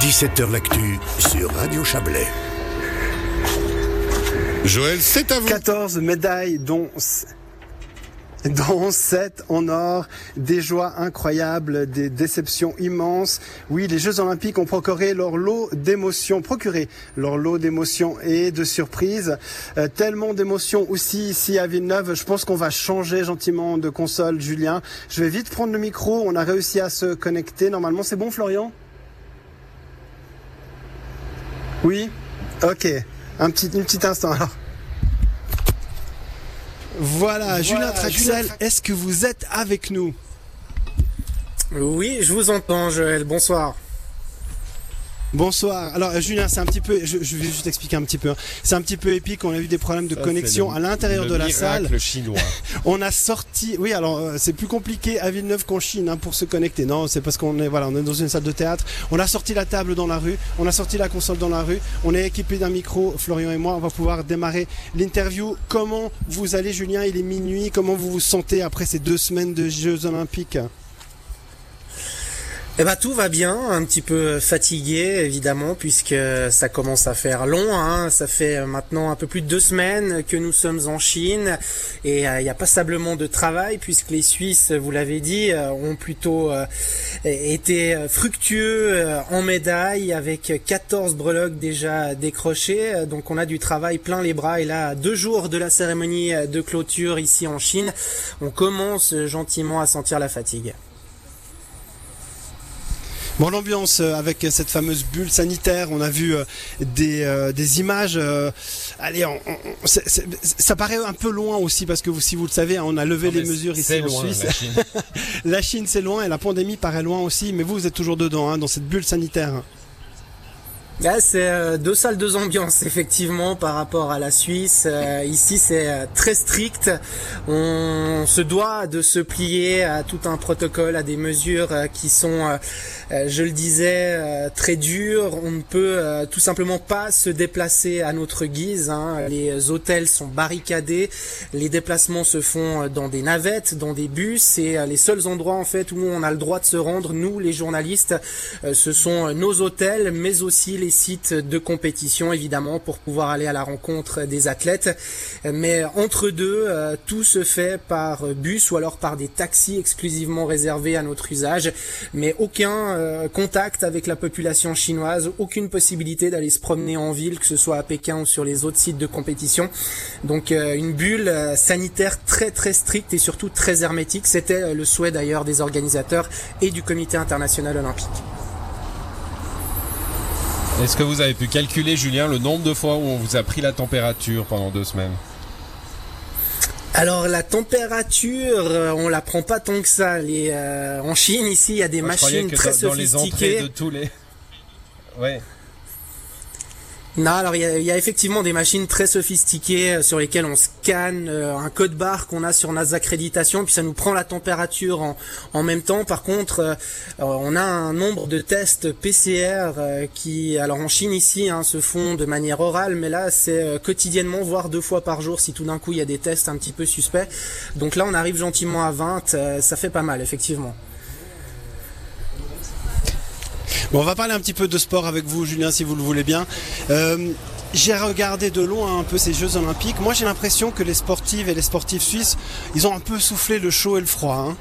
17h L'actu sur Radio Chablais. Joël, c'est à vous. 14 médailles, dont dont 7 en or, des joies incroyables, des déceptions immenses. Oui, les Jeux Olympiques ont procuré leur lot d'émotions, procuré leur lot d'émotions et de surprises. Euh, tellement d'émotions aussi ici à Villeneuve. Je pense qu'on va changer gentiment de console, Julien. Je vais vite prendre le micro. On a réussi à se connecter. Normalement, c'est bon, Florian? Oui Ok. Un petit, instant alors. Voilà, Julien Traxel, est-ce que vous êtes avec nous? Oui, je vous entends, Joël. Bonsoir. Bonsoir. Alors euh, Julien, c'est un petit peu, je, vais juste expliquer un petit peu. Hein. C'est un petit peu épique. On a eu des problèmes de connexion à l'intérieur de la salle. chinois. on a sorti, oui, alors euh, c'est plus compliqué à Villeneuve qu'en Chine hein, pour se connecter. Non, c'est parce qu'on est, voilà, on est dans une salle de théâtre. On a sorti la table dans la rue, on a sorti la console dans la rue. On est équipé d'un micro, Florian et moi. On va pouvoir démarrer l'interview. Comment vous allez, Julien? Il est minuit. Comment vous vous sentez après ces deux semaines de Jeux Olympiques? Eh ben tout va bien, un petit peu fatigué évidemment puisque ça commence à faire long. Hein. Ça fait maintenant un peu plus de deux semaines que nous sommes en Chine et euh, il n'y a pas passablement de travail puisque les Suisses, vous l'avez dit, euh, ont plutôt euh, été fructueux en médailles avec 14 breloques déjà décrochées. Donc on a du travail plein les bras et là, deux jours de la cérémonie de clôture ici en Chine, on commence gentiment à sentir la fatigue. Bon, l'ambiance euh, avec cette fameuse bulle sanitaire, on a vu euh, des, euh, des images. allez, ça paraît un peu loin aussi parce que vous, si vous le savez, hein, on a levé les mesures ici en Suisse. La Chine, la Chine c'est loin et la pandémie paraît loin aussi, mais vous, vous êtes toujours dedans, hein, dans cette bulle sanitaire c'est euh, deux salles, deux ambiances, effectivement, par rapport à la Suisse. Euh, ici, c'est euh, très strict. On se doit de se plier à tout un protocole, à des mesures qui sont, je le disais, très dures. On ne peut tout simplement pas se déplacer à notre guise. Hein. Les hôtels sont barricadés. Les déplacements se font dans des navettes, dans des bus. Et les seuls endroits, en fait, où on a le droit de se rendre, nous, les journalistes, ce sont nos hôtels, mais aussi les sites de compétition évidemment pour pouvoir aller à la rencontre des athlètes. Mais entre deux, euh, tout se fait par bus ou alors par des taxis exclusivement réservés à notre usage, mais aucun euh, contact avec la population chinoise, aucune possibilité d'aller se promener en ville, que ce soit à Pékin ou sur les autres sites de compétition. Donc euh, une bulle sanitaire très très stricte et surtout très hermétique. C'était le souhait d'ailleurs des organisateurs et du comité international olympique. Est-ce que vous avez pu calculer, Julien, le nombre de fois où on vous a pris la température pendant deux semaines alors la température, euh, on la prend pas tant que ça. Les, euh, en Chine, ici, il y a des machines très dans, sophistiquées. Dans les entrées de tous les. Ouais. Non, alors il y a, effectivement des machines très sophistiquées euh, sur lesquelles on scanne euh, un code barre qu'on a sur nos accréditations, puis ça nous prend la température en, en même temps. Par contre, euh, on a un nombre de tests PCR qui, alors en Chine ici, hein, se font de manière orale, mais là c'est quotidiennement, voire deux fois par jour, si tout d'un coup il y a des tests un petit peu suspects. Donc là on arrive gentiment à 20, ça fait pas mal effectivement. Bon, on va parler un petit peu de sport avec vous, Julien, si vous le voulez bien. Euh, j'ai regardé de loin un peu ces Jeux Olympiques. Moi, j'ai l'impression que les sportives et les sportifs suisses, ils ont un peu soufflé le chaud et le froid. Hein.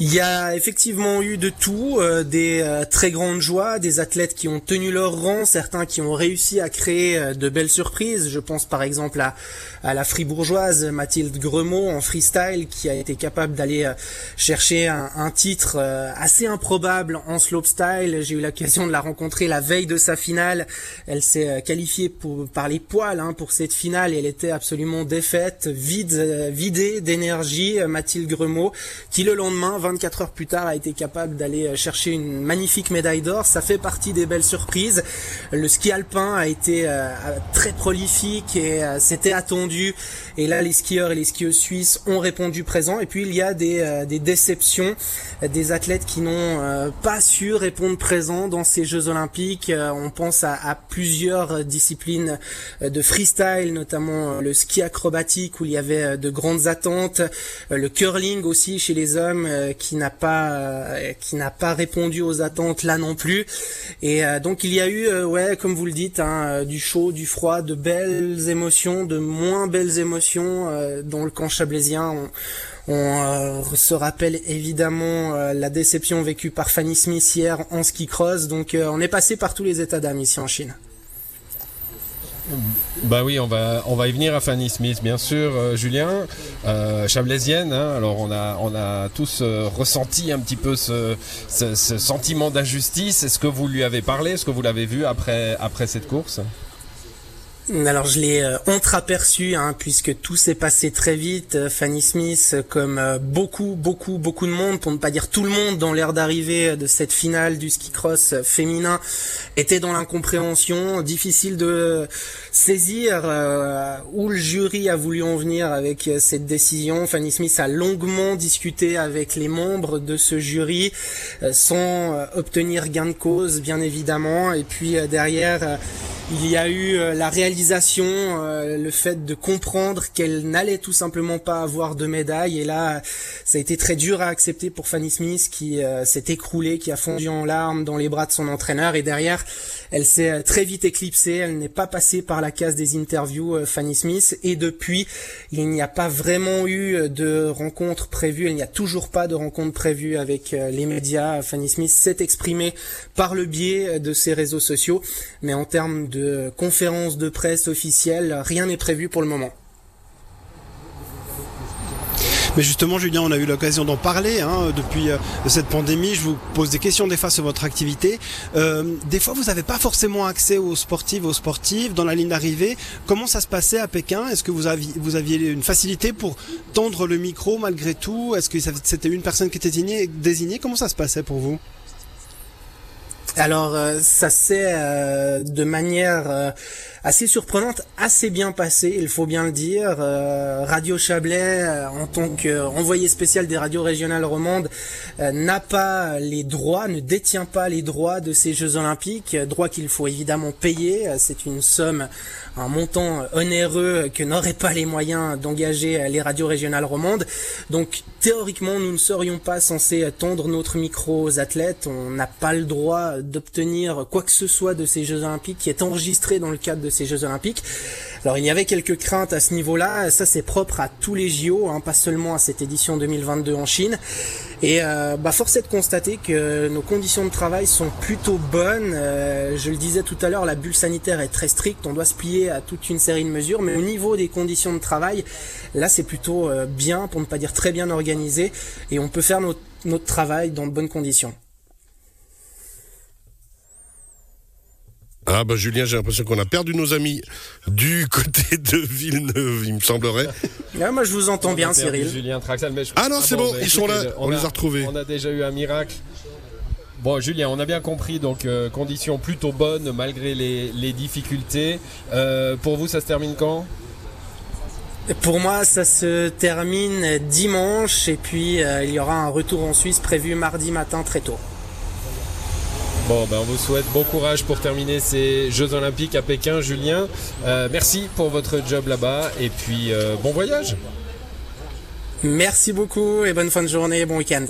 Il y a effectivement eu de tout, euh, des euh, très grandes joies, des athlètes qui ont tenu leur rang, certains qui ont réussi à créer euh, de belles surprises. Je pense par exemple à, à la fribourgeoise Mathilde Gremaud en freestyle qui a été capable d'aller chercher un, un, titre assez improbable en slopestyle. J'ai eu l'occasion de la rencontrer la veille de sa finale. Elle s'est qualifiée pour, par les poils hein, pour cette finale et elle était absolument défaite, vide, vidée d'énergie. Mathilde Gremaud qui le lendemain 24 heures plus tard, a été capable d'aller euh, chercher une magnifique médaille d'or. Ça fait partie des belles surprises. Le ski alpin a été euh, très prolifique et euh, c'était attendu. Et là, les skieurs et les skieuses suisses ont répondu présent. Et puis, il y a des, déceptions, des athlètes qui n'ont pas su répondre présent dans ces Jeux olympiques. on pense à, plusieurs disciplines de freestyle, notamment le ski acrobatique où il y avait de grandes attentes, le curling aussi chez les hommes qui n'a pas qui n'a pas répondu aux attentes là non plus. Et donc il y a eu ouais comme vous le dites hein, du chaud, du froid, de belles émotions, de moins belles émotions dans le camp chablaisien. On, on se rappelle évidemment la déception vécue par Fanny Smith hier en ski cross. Donc on est passé par tous les états d'âme ici en Chine. Bah oui, on va on va y venir à Fanny Smith, bien sûr, euh, Julien, euh, chablaisienne. Hein, alors on a on a tous euh, ressenti un petit peu ce, ce, ce sentiment d'injustice. Est-ce que vous lui avez parlé? Est-ce que vous l'avez vu après après cette course? Alors je l'ai euh, entreaperçu hein, puisque tout s'est passé très vite. Euh, Fanny Smith, comme euh, beaucoup, beaucoup, beaucoup de monde, pour ne pas dire tout le monde dans l'ère d'arrivée de cette finale du ski cross féminin, était dans l'incompréhension. Difficile de saisir où le jury a voulu en venir avec cette décision. Fanny Smith a longuement discuté avec les membres de ce jury sans obtenir gain de cause, bien évidemment. Et puis derrière il y a eu euh, la réalisation, euh, le fait de comprendre qu'elle n'allait tout simplement pas avoir de médaille. Et là, ça a été très dur à accepter pour Fanny Smith qui euh, s'est écroulée, qui a fondu en larmes dans les bras de son entraîneur. Et derrière, elle s'est très vite éclipsée. Elle n'est pas passée par la case des interviews, Fanny Smith. Et depuis, il n'y a pas vraiment eu de rencontre prévue. Il n'y a toujours pas de rencontre prévue avec les médias. Fanny Smith s'est exprimée par le biais de ses réseaux sociaux. Mais en termes de conférences de presse officielles, rien n'est prévu pour le moment. Mais justement, Julien, on a eu l'occasion d'en parler hein, depuis euh, cette pandémie. Je vous pose des questions des fois sur votre activité. Euh, des fois, vous n'avez pas forcément accès aux sportifs, aux sportifs dans la ligne d'arrivée. Comment ça se passait à Pékin? Est-ce que vous aviez, vous aviez une facilité pour tendre le micro malgré tout? Est-ce que c'était une personne qui était désignée, désignée? Comment ça se passait pour vous? Alors euh, ça s'est euh, de manière euh, assez surprenante, assez bien passé, il faut bien le dire. Radio Chablais, en tant qu'envoyé spécial des radios régionales romandes, n'a pas les droits, ne détient pas les droits de ces Jeux Olympiques, droits qu'il faut évidemment payer. C'est une somme, un montant onéreux que n'auraient pas les moyens d'engager les radios régionales romandes. Donc théoriquement, nous ne serions pas censés tendre notre micro aux athlètes. On n'a pas le droit d'obtenir quoi que ce soit de ces Jeux Olympiques qui est enregistré dans le cadre de ces Jeux Olympiques. Alors il y avait quelques craintes à ce niveau-là, ça c'est propre à tous les JO, hein, pas seulement à cette édition 2022 en Chine. Et euh, bah, force est de constater que nos conditions de travail sont plutôt bonnes. Euh, je le disais tout à l'heure, la bulle sanitaire est très stricte, on doit se plier à toute une série de mesures, mais au niveau des conditions de travail, là c'est plutôt euh, bien, pour ne pas dire très bien organisé, et on peut faire notre, notre travail dans de bonnes conditions. Ah bah Julien, j'ai l'impression qu'on a perdu nos amis du côté de Villeneuve, il me semblerait. Ah, moi je vous entends bien Cyril. Julien Traxel, mais Ah non, c'est bon, ils sont là, on, les a retrouvés. On a déjà eu un miracle. Bon, Julien, on a bien compris, donc euh, conditions plutôt bonnes malgré les, difficultés. Euh, pour vous, ça se termine quand? Pour moi, ça se termine dimanche et puis euh, il y aura un retour en Suisse prévu mardi matin très tôt. Bon, ben on vous souhaite bon courage pour terminer ces Jeux Olympiques à Pékin, Julien. Euh, merci pour votre job là-bas et puis euh, bon voyage. Merci beaucoup et bonne fin de journée, bon week-end.